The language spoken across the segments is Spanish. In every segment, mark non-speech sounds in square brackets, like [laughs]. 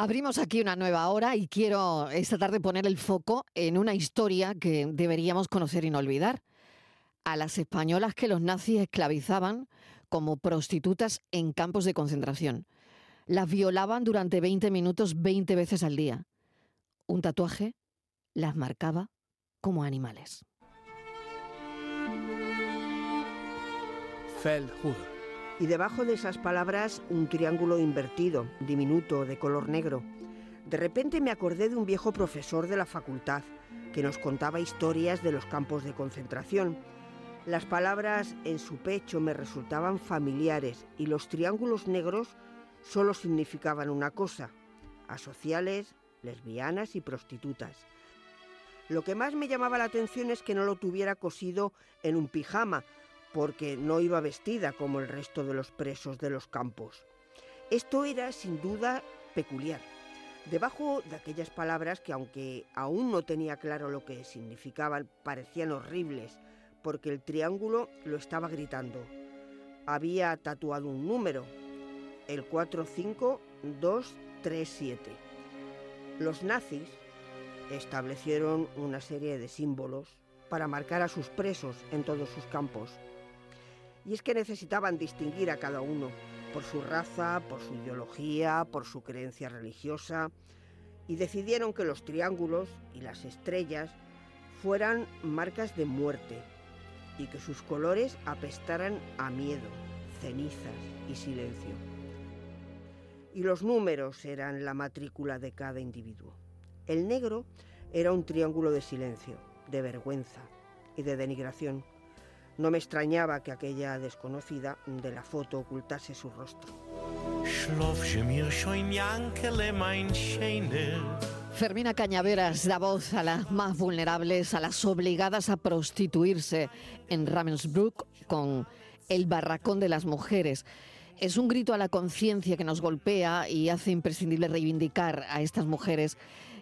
Abrimos aquí una nueva hora y quiero esta tarde poner el foco en una historia que deberíamos conocer y no olvidar. A las españolas que los nazis esclavizaban como prostitutas en campos de concentración. Las violaban durante 20 minutos 20 veces al día. Un tatuaje las marcaba como animales. Y debajo de esas palabras un triángulo invertido, diminuto, de color negro. De repente me acordé de un viejo profesor de la facultad que nos contaba historias de los campos de concentración. Las palabras en su pecho me resultaban familiares y los triángulos negros solo significaban una cosa, asociales, lesbianas y prostitutas. Lo que más me llamaba la atención es que no lo tuviera cosido en un pijama, porque no iba vestida como el resto de los presos de los campos. Esto era sin duda peculiar. Debajo de aquellas palabras que aunque aún no tenía claro lo que significaban, parecían horribles, porque el triángulo lo estaba gritando. Había tatuado un número, el 45237. Los nazis establecieron una serie de símbolos para marcar a sus presos en todos sus campos. Y es que necesitaban distinguir a cada uno por su raza, por su ideología, por su creencia religiosa, y decidieron que los triángulos y las estrellas fueran marcas de muerte y que sus colores apestaran a miedo, cenizas y silencio. Y los números eran la matrícula de cada individuo. El negro era un triángulo de silencio, de vergüenza y de denigración no me extrañaba que aquella desconocida de la foto ocultase su rostro. Fermina Cañaveras da voz a las más vulnerables, a las obligadas a prostituirse en Ravensbrück con el barracón de las mujeres. Es un grito a la conciencia que nos golpea y hace imprescindible reivindicar a estas mujeres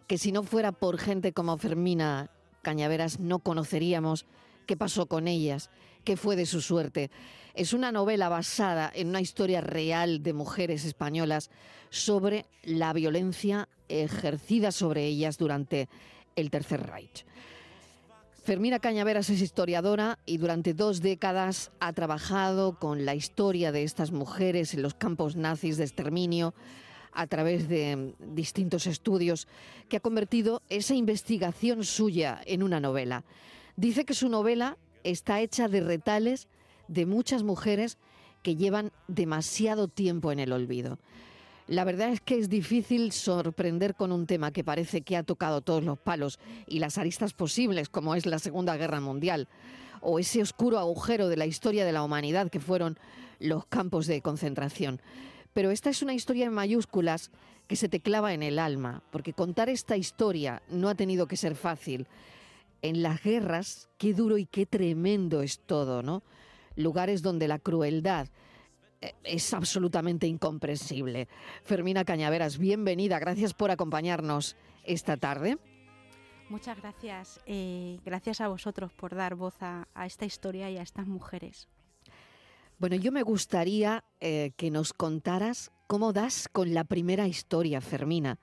que si no fuera por gente como Fermina Cañaveras no conoceríamos qué pasó con ellas, qué fue de su suerte. Es una novela basada en una historia real de mujeres españolas sobre la violencia ejercida sobre ellas durante el Tercer Reich. Fermina Cañaveras es historiadora y durante dos décadas ha trabajado con la historia de estas mujeres en los campos nazis de exterminio a través de distintos estudios que ha convertido esa investigación suya en una novela. Dice que su novela está hecha de retales de muchas mujeres que llevan demasiado tiempo en el olvido. La verdad es que es difícil sorprender con un tema que parece que ha tocado todos los palos y las aristas posibles, como es la Segunda Guerra Mundial, o ese oscuro agujero de la historia de la humanidad que fueron los campos de concentración. Pero esta es una historia en mayúsculas que se te clava en el alma, porque contar esta historia no ha tenido que ser fácil en las guerras, qué duro y qué tremendo es todo, ¿no? Lugares donde la crueldad eh, es absolutamente incomprensible. Fermina Cañaveras, bienvenida, gracias por acompañarnos esta tarde. Muchas gracias. Eh, gracias a vosotros por dar voz a, esta historia y a estas mujeres. Bueno, yo me gustaría eh, que nos contaras cómo das con la primera historia, Fermina,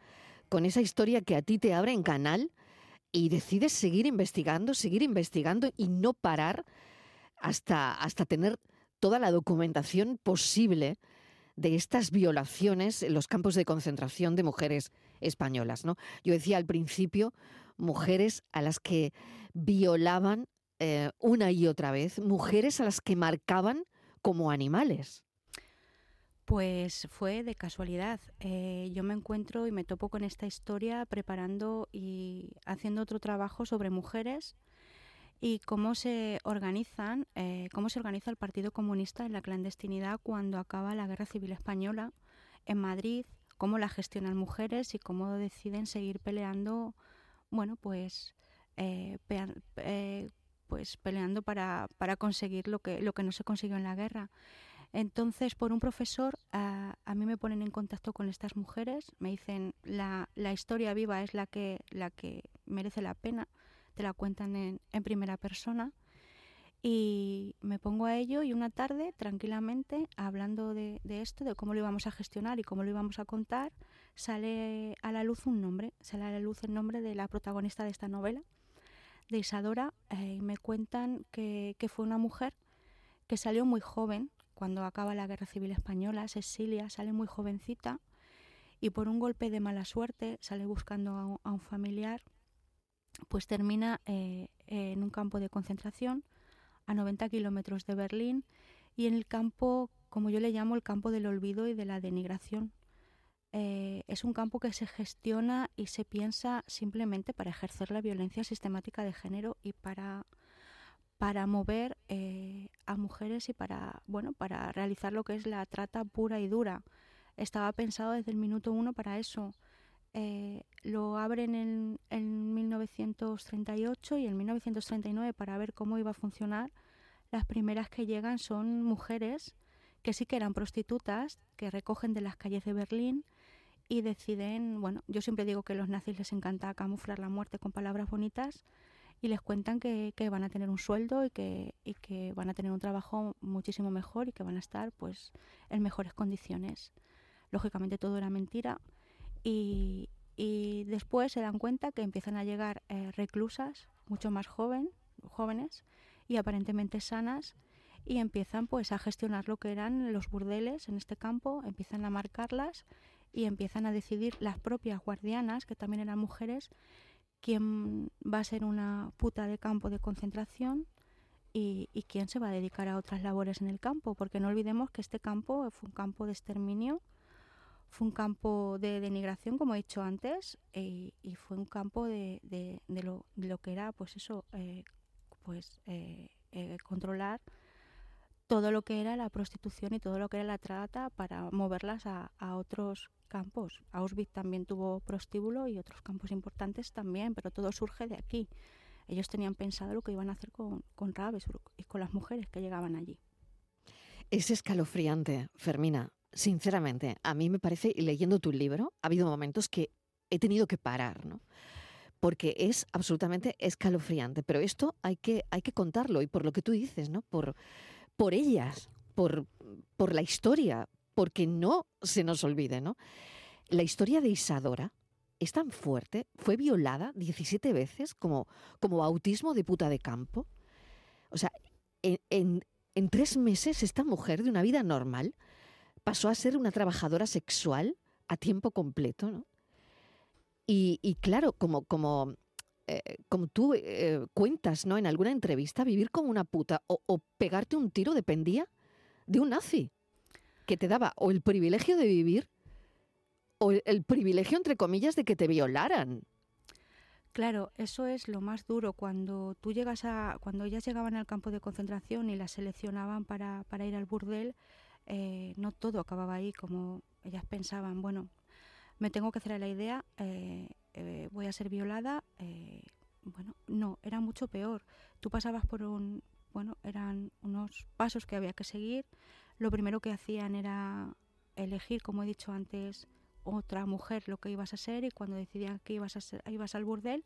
con esa historia que a ti te abre en canal y decides seguir investigando, seguir investigando y no parar hasta, hasta tener toda la documentación posible de estas violaciones en los campos de concentración de mujeres españolas. ¿no? Yo decía al principio, mujeres a las que violaban eh, una y otra vez, mujeres a las que marcaban como animales. Pues fue de casualidad. Eh, yo me encuentro y me topo con esta historia preparando y haciendo otro trabajo sobre mujeres y cómo se organizan, eh, cómo se organiza el Partido Comunista en la clandestinidad cuando acaba la Guerra Civil Española en Madrid, cómo la gestionan mujeres y cómo deciden seguir peleando, bueno, pues, eh, pues peleando para, para conseguir lo que, lo que no se consiguió en la guerra. Entonces, por un profesor, a, mí me ponen en contacto con estas mujeres, me dicen, la, la, historia viva es la que, la que merece la pena, te la cuentan en, en primera persona. Y me pongo a ello y una tarde, tranquilamente, hablando de, de, esto, de cómo lo íbamos a gestionar y cómo lo íbamos a contar, sale a la luz un nombre, sale a la luz el nombre de la protagonista de esta novela, de Isadora, eh, y me cuentan que, que fue una mujer que salió muy joven, cuando acaba la Guerra Civil Española, Cecilia sale muy jovencita y por un golpe de mala suerte sale buscando a un, familiar, pues termina eh, en un campo de concentración a 90 kilómetros de Berlín y en el campo, como yo le llamo, el campo del olvido y de la denigración. Eh, es un campo que se gestiona y se piensa simplemente para ejercer la violencia sistemática de género y para para mover eh, a mujeres y para, bueno, para realizar lo que es la trata pura y dura. Estaba pensado desde el minuto uno para eso. Eh, lo abren en, en 1938 y en 1939 para ver cómo iba a funcionar. Las primeras que llegan son mujeres que sí que eran prostitutas, que recogen de las calles de Berlín y deciden, bueno, yo siempre digo que los nazis les encanta camuflar la muerte con palabras bonitas, y les cuentan que, van a tener un sueldo y que, van a tener un trabajo muchísimo mejor y que van a estar pues en mejores condiciones. Lógicamente todo era mentira y, después se dan cuenta que empiezan a llegar eh, reclusas mucho más joven, jóvenes y aparentemente sanas y empiezan pues a gestionar lo que eran los burdeles en este campo, empiezan a marcarlas y empiezan a decidir las propias guardianas, que también eran mujeres, quién va a ser una puta de campo de concentración y, quién se va a dedicar a otras labores en el campo, porque no olvidemos que este campo fue un campo de exterminio, fue un campo de denigración, como he dicho antes, e, y fue un campo de, lo, que era, pues eso, eh, pues eh, controlar todo lo que era la prostitución y todo lo que era la trata para moverlas a, a otros campos. Auschwitz también tuvo prostíbulo y otros campos importantes también, pero todo surge de aquí. Ellos tenían pensado lo que iban a hacer con, con y con las mujeres que llegaban allí. Es escalofriante, Fermina. Sinceramente, a mí me parece, leyendo tu libro, ha habido momentos que he tenido que parar, ¿no? Porque es absolutamente escalofriante. Pero esto hay que, hay que contarlo, y por lo que tú dices, ¿no? Por, por ellas, por, por la historia, porque no se nos olvide, ¿no? La historia de Isadora es tan fuerte, fue violada 17 veces como, como bautismo de puta de campo. O sea, en, tres meses esta mujer de una vida normal pasó a ser una trabajadora sexual a tiempo completo, ¿no? Y, claro, como, como, eh, como tú eh, cuentas ¿no? en alguna entrevista, vivir como una puta o pegarte un tiro dependía de un nazi que te daba o el privilegio de vivir o el, privilegio, entre comillas, de que te violaran. Claro, eso es lo más duro cuando tú llegas a, cuando ellas llegaban al campo de concentración y las seleccionaban para, para ir al burdel, eh, no todo acababa ahí como ellas pensaban. Bueno, me tengo que hacer la idea, eh, eh, voy a ser violada. bueno, no, era mucho peor. Tú pasabas por un, bueno, eran unos pasos que había que seguir lo primero que hacían era elegir, como he dicho antes, otra mujer lo que ibas a ser y cuando decidían que ibas, a ser, ibas al burdel,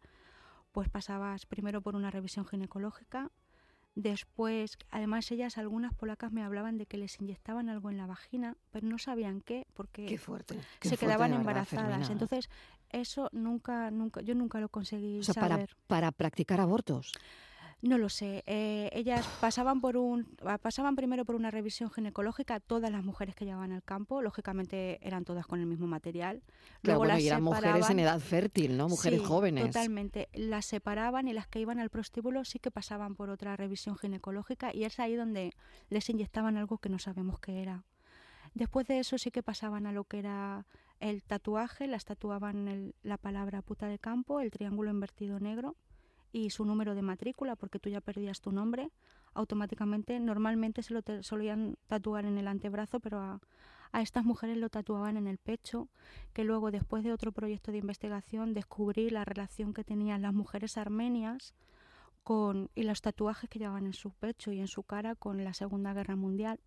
pues pasabas primero por una revisión ginecológica, después, además ellas, algunas polacas me hablaban de que les inyectaban algo en la vagina, pero no sabían qué, porque se quedaban embarazadas. Entonces, eso nunca, nunca, yo nunca lo conseguí saber. Para, para practicar abortos. No lo sé. Eh, ellas pasaban por un, pasaban primero por una revisión ginecológica. Todas las mujeres que llegaban al campo, lógicamente, eran todas con el mismo material. Luego las y eran mujeres en edad fértil, ¿no? Mujeres jóvenes. Totalmente. Las separaban y las que iban al prostíbulo sí que pasaban por otra revisión ginecológica y es ahí donde les inyectaban algo que no sabemos qué era. Después de eso sí que pasaban a lo que era el tatuaje, las tatuaban la palabra puta de campo, el triángulo invertido negro y su número de matrícula, porque tú ya perdías tu nombre, automáticamente, normalmente se lo solían tatuar en el antebrazo, pero a, estas mujeres lo tatuaban en el pecho, que luego después de otro proyecto de investigación descubrí la relación que tenían las mujeres armenias con, y los tatuajes que llevaban en su pecho y en su cara con la Segunda Guerra Mundial.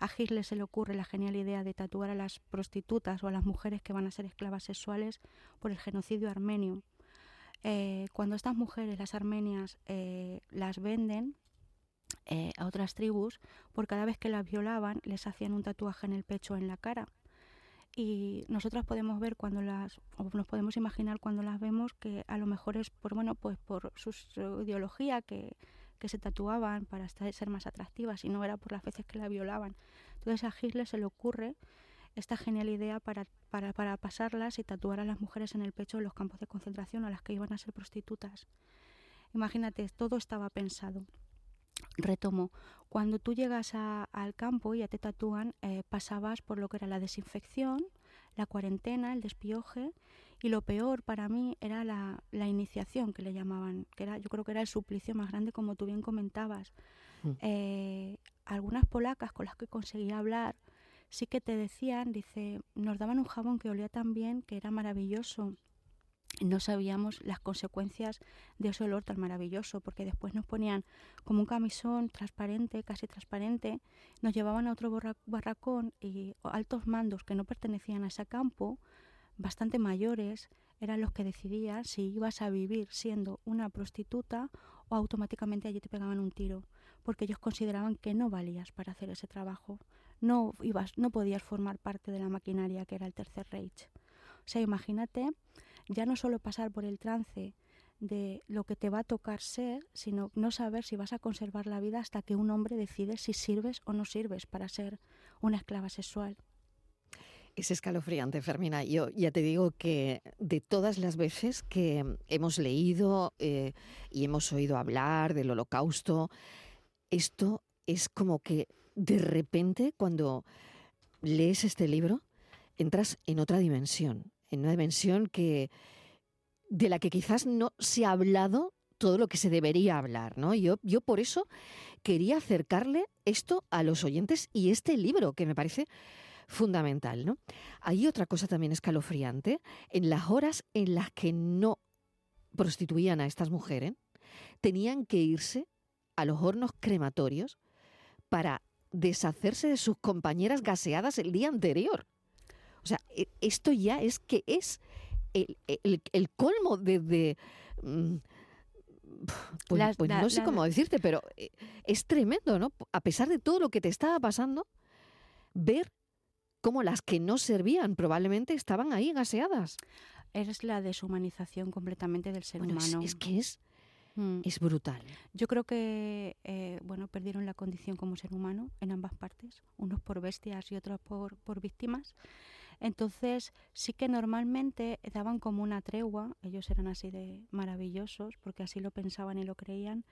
A Hitler se le ocurre la genial idea de tatuar a las prostitutas o a las mujeres que van a ser esclavas sexuales por el genocidio armenio. Eh, cuando estas mujeres, las armenias, eh, las venden eh, a otras tribus, por cada vez que las violaban les hacían un tatuaje en el pecho o en la cara. y nosotras podemos ver cuando las o nos podemos imaginar cuando las vemos que a lo mejor es por bueno pues por su, ideología que, que, se tatuaban para ser más atractivas y no era por las veces que la violaban entonces a Hitler se le ocurre esta genial idea para, para, para pasarlas y tatuar a las mujeres en el pecho en los campos de concentración a las que iban a ser prostitutas imagínate todo estaba pensado Retomo, cuando tú llegas al campo y ya te tatúan, eh, pasabas por lo que era la desinfección, la cuarentena, el despioje y lo peor para mí era la, iniciación que le llamaban, que era, yo creo que era el suplicio más grande como tú bien comentabas. Mm. Eh, algunas polacas con las que conseguí hablar sí que te decían, dice, nos daban un jabón que olía tan bien, que era maravilloso. No sabíamos las consecuencias de ese olor tan maravilloso, porque después nos ponían como un camisón transparente, casi transparente, nos llevaban a otro barracón y altos mandos que no pertenecían a ese campo, bastante mayores, eran los que decidían si ibas a vivir siendo una prostituta o automáticamente allí te pegaban un tiro, porque ellos consideraban que no valías para hacer ese trabajo, no ibas, no podías formar parte de la maquinaria que era el Tercer Reich. O sea, imagínate ya no solo pasar por el trance de lo que te va a tocar ser, sino no saber si vas a conservar la vida hasta que un hombre decide si sirves o no sirves para ser una esclava sexual. Es escalofriante, Fermina. Yo ya te digo que de todas las veces que hemos leído eh, y hemos oído hablar del holocausto, esto es como que de repente cuando lees este libro entras en otra dimensión en una dimensión que de la que quizás no se ha hablado todo lo que se debería hablar, ¿no? Yo, yo por eso quería acercarle esto a los oyentes y este libro que me parece fundamental, ¿no? Hay otra cosa también escalofriante, en las horas en las que no prostituían a estas mujeres, tenían que irse a los hornos crematorios para deshacerse de sus compañeras gaseadas el día anterior. O sea, e, esto ya es que es el, colmo de... Mm, pues, pues no sé cómo decirte, pero eh, es tremendo, ¿no? A pesar de todo lo que te estaba pasando, ver cómo las que no servían probablemente estaban ahí gaseadas. Es la deshumanización completamente del ser humano. Es, que es, mm. es brutal. Yo creo que eh, bueno, perdieron la condición como ser humano en ambas partes, unos por bestias y otros por, por víctimas. Entonces sí que normalmente daban como una tregua, ellos eran así de maravillosos porque así lo pensaban y lo creían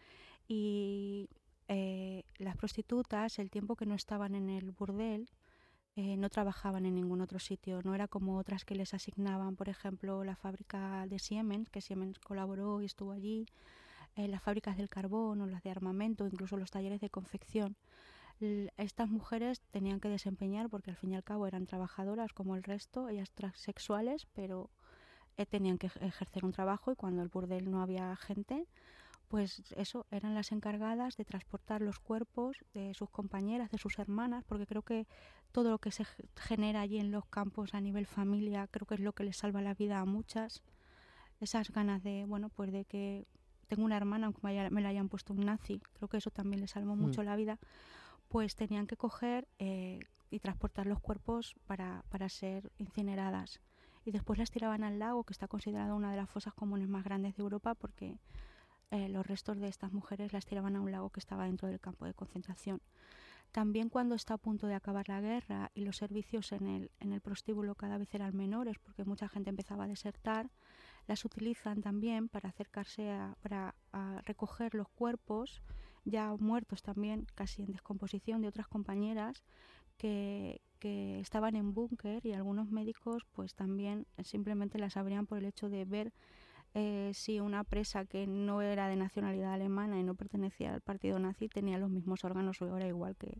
y eh, las prostitutas el tiempo que no estaban en el burdel eh, no trabajaban en ningún otro sitio, no era como otras que les asignaban, por ejemplo, la fábrica de Siemens, que Siemens colaboró y estuvo allí, eh, las fábricas del carbón o las de armamento, incluso los talleres de confección estas mujeres tenían que desempeñar, porque al fin y al cabo eran trabajadoras como el resto, ellas transexuales, pero eh, tenían que ejercer un trabajo y cuando el burdel no había gente, pues eso, eran las encargadas de transportar los cuerpos de sus compañeras, de sus hermanas, porque creo que todo lo que se genera allí en los campos a nivel familia, creo que es lo que les salva la vida a muchas. Esas ganas de, bueno, pues de que tengo una hermana, aunque me la hayan puesto un nazi, creo que eso también les salvó mucho mm. la vida pues tenían que coger eh, y transportar los cuerpos para, para ser incineradas. Y después las tiraban al lago, que está considerado una de las fosas comunes más grandes de Europa, porque eh, los restos de estas mujeres las tiraban a un lago que estaba dentro del campo de concentración. También cuando está a punto de acabar la guerra y los servicios en el, en el prostíbulo cada vez eran menores porque mucha gente empezaba a desertar, las utilizan también para acercarse a, para recoger los cuerpos ya muertos también, casi en descomposición, de otras compañeras que, que estaban en búnker y algunos médicos pues también simplemente las abrían por el hecho de ver eh, si una presa que no era de nacionalidad alemana y no pertenecía al partido nazi tenía los mismos órganos o era igual que,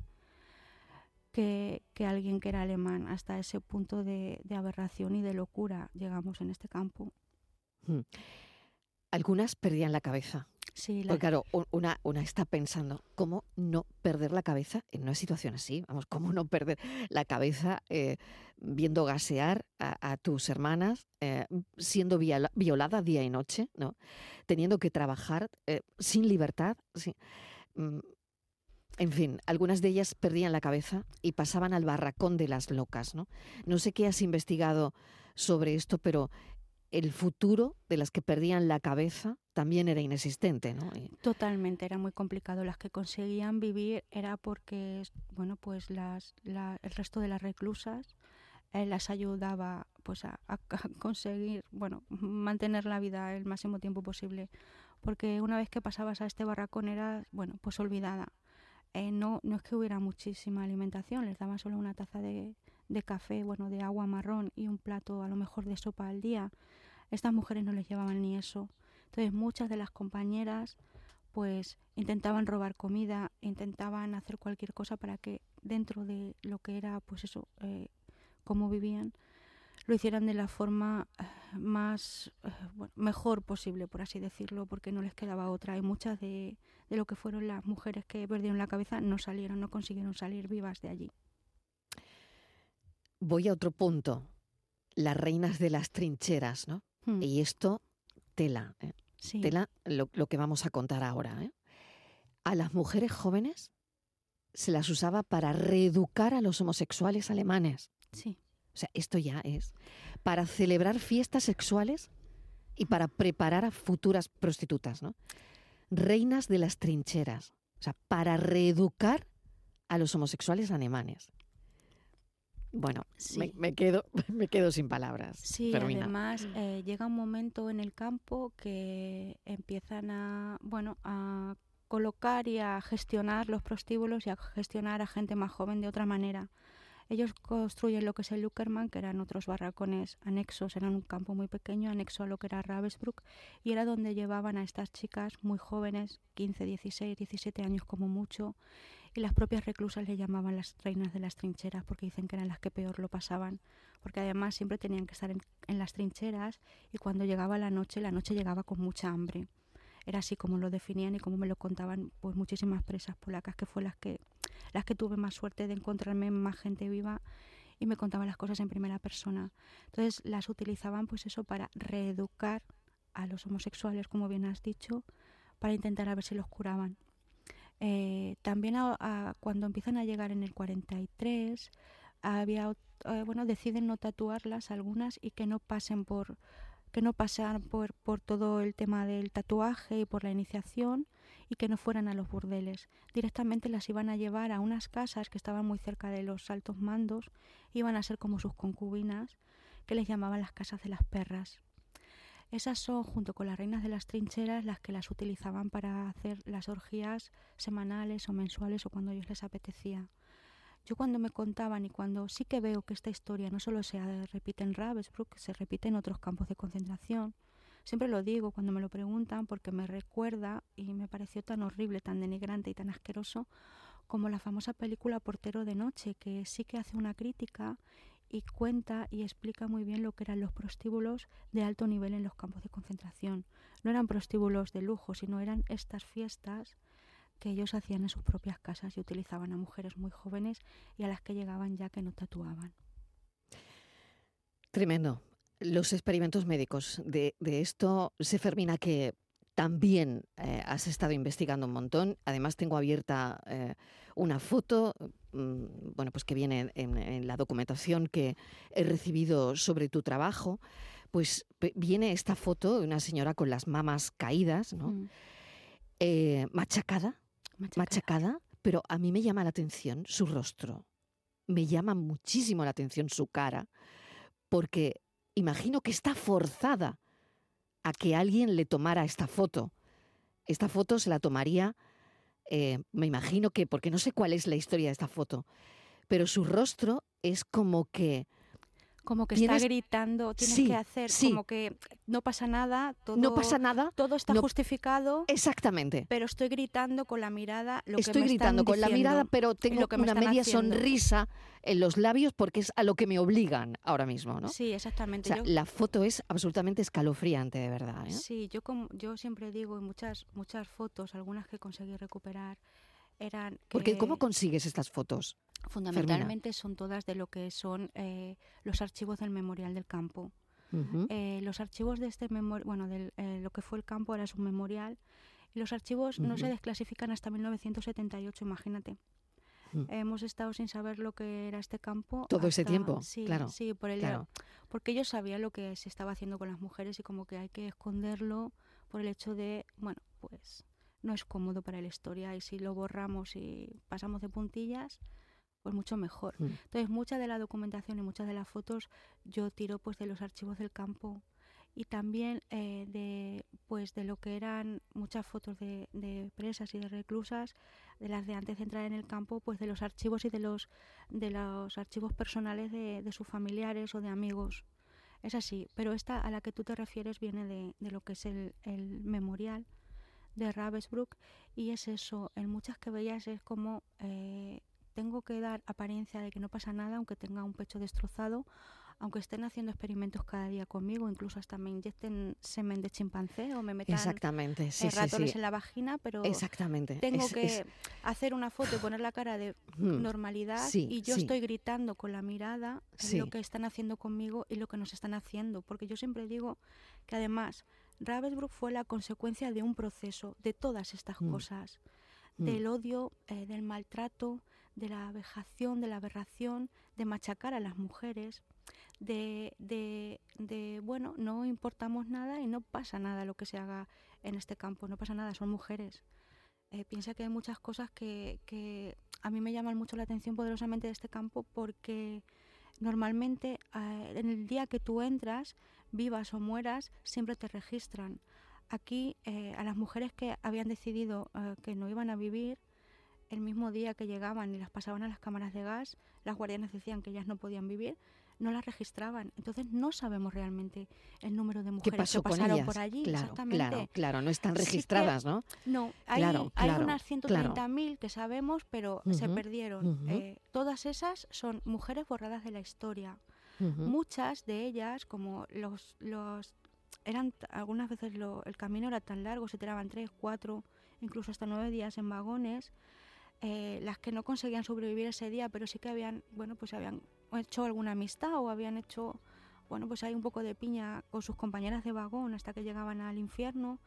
que, alguien que era alemán. Hasta ese punto de, aberración y de locura llegamos en este campo. Hmm. Algunas perdían la cabeza Sí, Porque claro, una, una está pensando, ¿cómo no perder la cabeza en una situación así? Vamos, ¿cómo no perder la cabeza eh, viendo gasear a, tus hermanas, eh, siendo violada día y noche, ¿no? Teniendo que trabajar eh, sin libertad. Mm, En fin, algunas de ellas perdían la cabeza y pasaban al barracón de las locas, ¿no? No sé qué has investigado sobre esto, pero el futuro de las que perdían la cabeza también era inexistente, ¿no? Totalmente, era muy complicado. Las que conseguían vivir era porque, bueno, pues las, el resto de las reclusas eh, las ayudaba pues a, conseguir, bueno, mantener la vida el máximo tiempo posible. Porque una vez que pasabas a este barracón era, bueno, pues olvidada. Eh, no, no es que hubiera muchísima alimentación, les daban solo una taza de, de café, bueno, de agua marrón y un plato a lo mejor de sopa al día. Estas mujeres no les llevaban ni eso. Entonces muchas de las compañeras pues intentaban robar comida, intentaban hacer cualquier cosa para que dentro de lo que era pues eso, eh, cómo vivían, lo hicieran de la forma eh, más eh, mejor posible, por así decirlo, porque no les quedaba otra. Y muchas de, de lo que fueron las mujeres que perdieron la cabeza no salieron, no consiguieron salir vivas de allí. Voy a otro punto. Las reinas de las trincheras, ¿no? Y esto, tela. ¿eh? Tela lo, que vamos a contar ahora. ¿eh? A las mujeres jóvenes se las usaba para reeducar a los homosexuales alemanes. Sí. O sea, esto ya es. Para celebrar fiestas sexuales y para preparar a futuras prostitutas, ¿no? Reinas de las trincheras. O sea, para reeducar a los homosexuales alemanes. Bueno, me, quedo, [laughs] me quedo sin palabras. Sí, además eh, llega un momento en el campo que empiezan a, bueno, a colocar y a gestionar los prostíbulos y a gestionar a gente más joven de otra manera. Ellos construyen lo que es el Luckerman, que eran otros barracones anexos, eran un campo muy pequeño, anexo a lo que era Ravensbrück, y era donde llevaban a estas chicas muy jóvenes, 15, 16, 17 años como mucho, y las propias reclusas le llamaban las reinas de las trincheras porque dicen que eran las que peor lo pasaban, porque además siempre tenían que estar en, las trincheras y cuando llegaba la noche, la noche llegaba con mucha hambre. Era así como lo definían y como me lo contaban pues muchísimas presas polacas que fue las que las que tuve más suerte de encontrarme más gente viva y me contaban las cosas en primera persona. Entonces las utilizaban pues eso para reeducar a los homosexuales, como bien has dicho, para intentar a ver si los curaban. Eh, también cuando empiezan a llegar en el 43, había, eh, bueno, deciden no tatuarlas algunas y que no pasen por que no pasaran por, por todo el tema del tatuaje y por la iniciación y que no fueran a los burdeles. Directamente las iban a llevar a unas casas que estaban muy cerca de los altos mandos, iban a ser como sus concubinas, que les llamaban las casas de las perras. Esas son, junto con las reinas de las trincheras, las que las utilizaban para hacer las orgías semanales o mensuales o cuando ellos les apetecía. Yo cuando me contaban y cuando sí que veo que esta historia no solo se repite en Ravensbrück, se repite en otros campos de concentración, siempre lo digo cuando me lo preguntan porque me recuerda y me pareció tan horrible, tan denigrante y tan asqueroso como la famosa película Portero de Noche, que sí que hace una crítica y cuenta y explica muy bien lo que eran los prostíbulos de alto nivel en los campos de concentración. No eran prostíbulos de lujo, sino eran estas fiestas que ellos hacían en sus propias casas y utilizaban a mujeres muy jóvenes y a las que llegaban ya que no tatuaban. Tremendo. Los experimentos médicos de, esto, se fermina que también eh, has estado investigando un montón. Además, tengo abierta eh, una foto, mm, bueno, pues que viene en, la documentación que he recibido sobre tu trabajo. Pues viene esta foto de una señora con las mamas caídas, ¿no? Mm. Eh, machacada, machacada, machacada, pero a mí me llama la atención su rostro. Me llama muchísimo la atención su cara, porque imagino que está forzada a que alguien le tomara esta foto. Esta foto se la tomaría, eh, me imagino que, porque no sé cuál es la historia de esta foto, pero su rostro es como que como que está gritando, tienes que hacer, como que no pasa nada, todo, no pasa nada, todo está justificado. Exactamente. Pero estoy gritando con la mirada lo Estoy que me gritando con la mirada, pero tengo una media sonrisa en los labios porque es a lo que me obligan ahora mismo, ¿no? Sí, exactamente. la foto es absolutamente escalofriante, de verdad. ¿eh? Sí, yo como yo siempre digo en muchas muchas fotos, algunas que conseguí recuperar eran Porque ¿cómo consigues estas fotos? Fundamentalmente son todas de lo que son eh, los archivos del Memorial del Campo. Eh, los archivos de este memorial, bueno, de eh, lo que fue el campo ahora es un memorial Y los archivos no se desclasifican hasta 1978, imagínate. Mm. Hemos estado sin saber lo que era este campo. Todo ese tiempo, sí, claro. Sí, por el, porque ellos sabían lo que se estaba haciendo con las mujeres y como que hay que esconderlo por el hecho de, bueno, pues no es cómodo para la historia y si lo borramos y pasamos de puntillas, pues mucho mejor. Mm. Entonces, mucha de la documentación y muchas de las fotos yo tiro pues de los archivos del campo y también eh, de pues de lo que eran muchas fotos de, de, presas y de reclusas de las de antes de entrar en el campo pues de los archivos y de los de los archivos personales de, de sus familiares o de amigos es así pero esta a la que tú te refieres viene de, de lo que es el, el memorial de Ravensbrück y es eso en muchas que veías es como eh, tengo que dar apariencia de que no pasa nada aunque tenga un pecho destrozado aunque estén haciendo experimentos cada día conmigo, incluso hasta me inyecten semen de chimpancé o me metan Exactamente, sí, ratones en la vagina, pero Exactamente. tengo que hacer una foto y poner la cara de hmm. normalidad y yo estoy gritando con la mirada lo que están haciendo conmigo y lo que nos están haciendo, porque yo siempre digo que además Ravensbrück fue la consecuencia de un proceso, de todas estas hmm. cosas, hmm. del odio, eh, del maltrato, de la vejación, de la aberración, de machacar a las mujeres, de, de, de, bueno, no importamos nada y no pasa nada lo que se haga en este campo, no pasa nada, son mujeres. Eh, piensa que hay muchas cosas que, que, a mí me llaman mucho la atención poderosamente de este campo porque normalmente eh, en el día que tú entras, vivas o mueras, siempre te registran. Aquí eh, a las mujeres que habían decidido que no iban a vivir, el mismo día que llegaban y las pasaban a las cámaras de gas, las guardianas decían que ellas no podían vivir, no las registraban. Entonces no sabemos realmente el número de mujeres que pasaron por allí. Claro, exactamente. Claro, claro, no están registradas, ¿no? No, hay, hay unas 130.000 que sabemos, pero se perdieron. Eh, todas esas son mujeres borradas de la historia. Muchas de ellas, como los, los eran algunas veces el camino era tan largo, se tiraban tres, cuatro, incluso hasta nueve días en vagones. Eh, las que no conseguían sobrevivir ese día, pero sí que habían, bueno, pues habían hecho alguna amistad o habían hecho, bueno, pues hay un poco de piña con sus compañeras de vagón hasta que llegaban al infierno,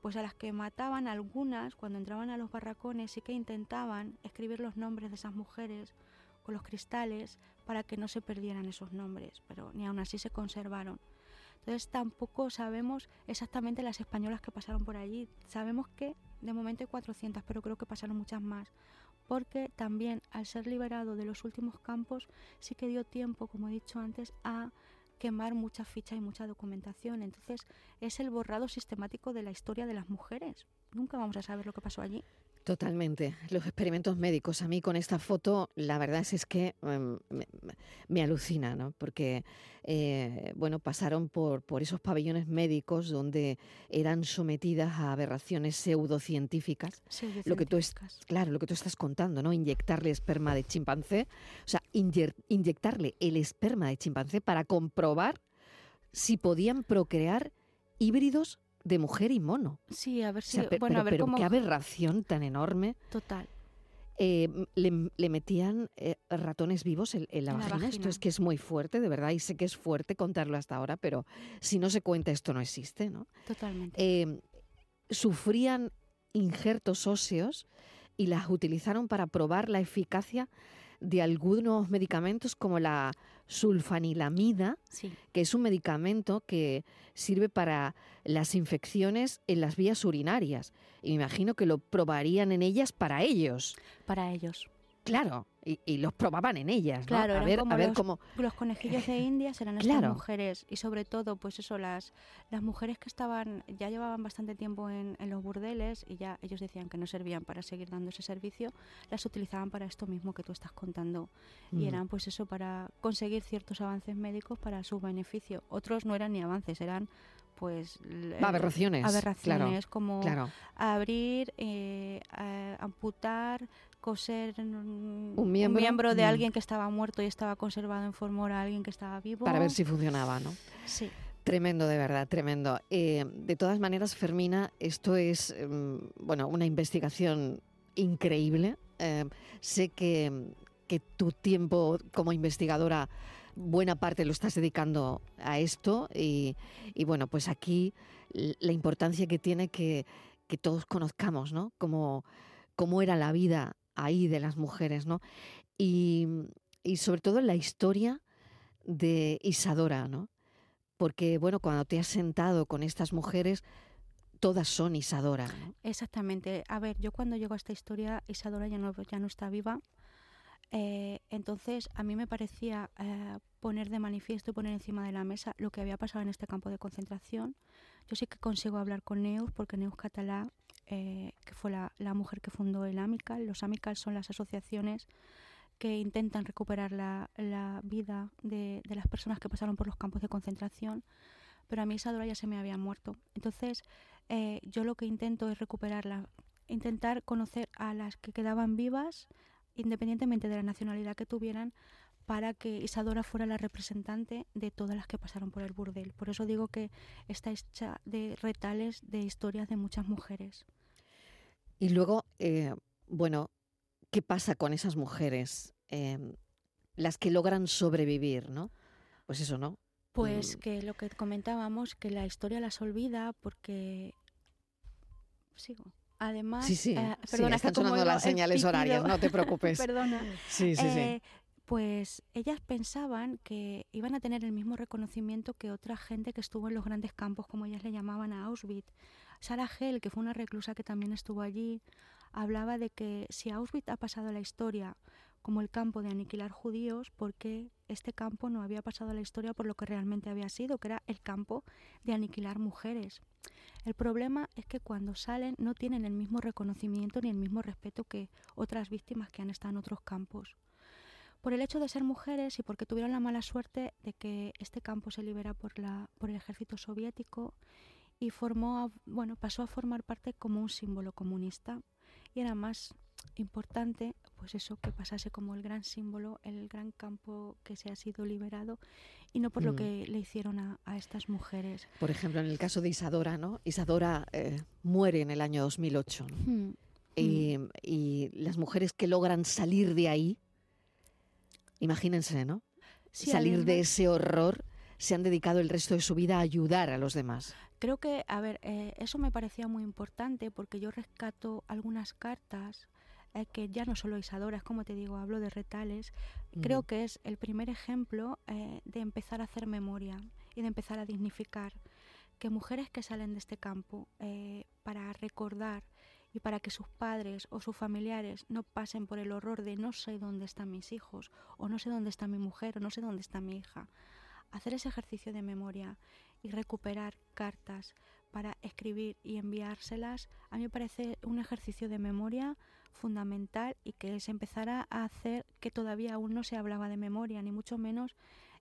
pues a las que mataban algunas, cuando entraban a los barracones, sí que intentaban escribir los nombres de esas mujeres con los cristales para que no se perdieran esos nombres, pero ni aún así se conservaron. Entonces tampoco sabemos exactamente las españolas que pasaron por allí. Sabemos que de momento hay 400, pero creo que pasaron muchas más. Porque también al ser liberado de los últimos campos sí que dio tiempo, como he dicho antes, a quemar mucha ficha y mucha documentación. Entonces es el borrado sistemático de la historia de las mujeres. Nunca vamos a saber lo que pasó allí. Totalmente. Los experimentos médicos. A mí con esta foto, la verdad es, que em, me, alucina, ¿no? Porque, eh, bueno, pasaron por, por esos pabellones médicos donde eran sometidas a aberraciones pseudocientíficas. pseudocientíficas. Lo que tú es, claro, lo que tú estás contando, ¿no? Inyectarle esperma de chimpancé. O sea, inyectarle el esperma de chimpancé para comprobar si podían procrear híbridos de mujer y mono. Sí, a ver si... bueno, a ver pero qué aberración tan enorme. Total. Eh, le, metían eh, ratones vivos en, la, vagina. Esto es que es muy fuerte, de verdad, y sé que es fuerte contarlo hasta ahora, pero si no se cuenta esto no existe, ¿no? Totalmente. Eh, sufrían injertos óseos y las utilizaron para probar la eficacia de algunos medicamentos como la sulfanilamida, que es un medicamento que sirve para las infecciones en las vías urinarias. Y me imagino que lo probarían en ellas para ellos. Para ellos. Claro, y, los probaban en ellas, Claro, a ver, a ver los, cómo los conejillos de [laughs] India eran estas mujeres y sobre todo, pues eso, las las mujeres que estaban ya llevaban bastante tiempo en, los burdeles y ya ellos decían que no servían para seguir dando ese servicio, las utilizaban para esto mismo que tú estás contando. Y eran pues eso para conseguir ciertos avances médicos para su beneficio. Otros no eran ni avances, eran pues aberraciones, aberraciones como abrir, eh, amputar, coser un miembro, de mm. alguien que estaba muerto y estaba conservado en forma a alguien que estaba vivo. Para ver si funcionaba, ¿no? Sí. Tremendo, de verdad, tremendo. Eh, de todas maneras, Fermina, esto es em, bueno una investigación increíble. Eh, sé que, que tu tiempo como investigadora buena parte lo estás dedicando a esto y, y, bueno, pues aquí la importancia que tiene que que todos conozcamos, ¿no? Cómo, cómo era la vida ahí de las mujeres, ¿no? Y, y sobre todo la historia de Isadora, ¿no? Porque, bueno, cuando te has sentado con estas mujeres, todas son Isadora. Exactamente. A ver, yo cuando llego a esta historia, Isadora ya no, ya no está viva. Eh, entonces, a mí me parecía eh, poner de manifiesto y poner encima de la mesa lo que había pasado en este campo de concentración. Yo sí que consigo hablar con Neus, porque Neus Catalá, eh, que fue la, mujer que fundó el AMICAL, los AMICAL son las asociaciones que intentan recuperar la, vida de, de, las personas que pasaron por los campos de concentración, pero a mí Isadora ya se me había muerto. Entonces, eh, yo lo que intento es recuperarla, intentar conocer a las que quedaban vivas, independientemente de la nacionalidad que tuvieran, para que Isadora fuera la representante de todas las que pasaron por el burdel. Por eso digo que está hecha de retales de historias de muchas mujeres. Y luego, eh, bueno, ¿qué pasa con esas mujeres? Eh, las que logran sobrevivir, ¿no? Pues eso, ¿no? Pues mm. que lo que comentábamos, que la historia las olvida porque... Sigo. Además, sí, sí, eh, perdona, sí, están sonando las señales horarias, no te [laughs] preocupes. perdona. Sí, sí, eh, sí. Pues ellas pensaban que iban a tener el mismo reconocimiento que otra gente que estuvo en los grandes campos, como ellas le llamaban a Auschwitz. Sara Hell, que fue una reclusa que también estuvo allí, hablaba de que si Auschwitz ha pasado a la historia como el campo de aniquilar judíos, porque este campo no había pasado a la historia por lo que realmente había sido, que era el campo de aniquilar mujeres. El problema es que cuando salen no tienen el mismo reconocimiento ni el mismo respeto que otras víctimas que han estado en otros campos. Por el hecho de ser mujeres y porque tuvieron la mala suerte de que este campo se libera por, la, por el ejército soviético y formó, bueno, pasó a formar parte como un símbolo comunista y era más importante pues eso que pasase como el gran símbolo el gran campo que se ha sido liberado y no por mm. lo que le hicieron a, a, estas mujeres por ejemplo en el caso de Isadora no Isadora eh, muere en el año 2008 ¿no? mm. Y, mm. y, las mujeres que logran salir de ahí imagínense no sí, salir además, de ese horror se han dedicado el resto de su vida a ayudar a los demás. Creo que, a ver, eh, eso me parecía muy importante porque yo rescato algunas cartas eh, que ya no solo Isadora, es como te digo, hablo de retales, mm. creo que es el primer ejemplo eh, de empezar a hacer memoria y de empezar a dignificar que mujeres que salen de este campo eh, para recordar y para que sus padres o sus familiares no pasen por el horror de no sé dónde están mis hijos o no sé dónde está mi mujer o no sé dónde está mi hija, hacer ese ejercicio de memoria y recuperar cartas para escribir y enviárselas, a mí me parece un ejercicio de memoria fundamental y que se empezara a hacer que todavía aún no se hablaba de memoria, ni mucho menos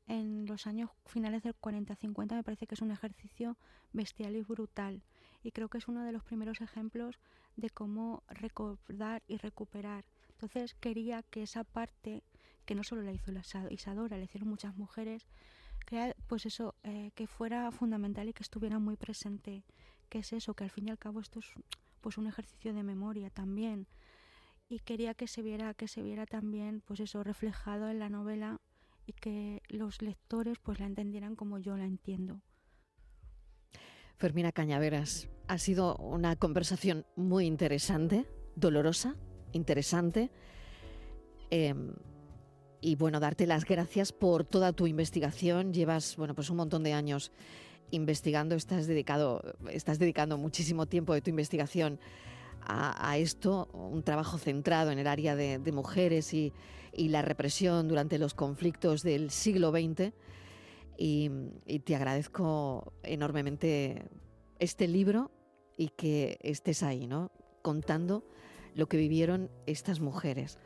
en los años finales del 40-50 me parece que es un ejercicio bestial y brutal y creo que es uno de los primeros ejemplos de cómo recordar y recuperar. Entonces quería que esa parte, que no solo la hizo Isadora, la hicieron muchas mujeres, pues eso, eh, que fuera fundamental y que estuviera muy presente, que es eso, que al fin y al cabo esto es pues un ejercicio de memoria también, y quería que se viera que se viera también pues eso reflejado en la novela y que los lectores pues la entendieran como yo la entiendo. Fermina Cañaveras, ha sido una conversación muy interesante, dolorosa, interesante. Eh, y bueno, darte las gracias por toda tu investigación. Llevas, bueno, pues un montón de años investigando, estás dedicado, estás dedicando muchísimo tiempo de tu investigación a, esto, un trabajo centrado en el área de, de mujeres y, y, la represión durante los conflictos del siglo XX. Y, y te agradezco enormemente este libro y que estés ahí, ¿no? Contando lo que vivieron estas mujeres.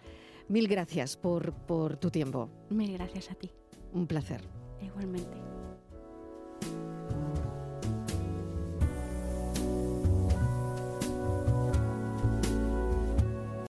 Mil gracias por, por tu tiempo. Mil gracias a ti. Un placer. Igualmente.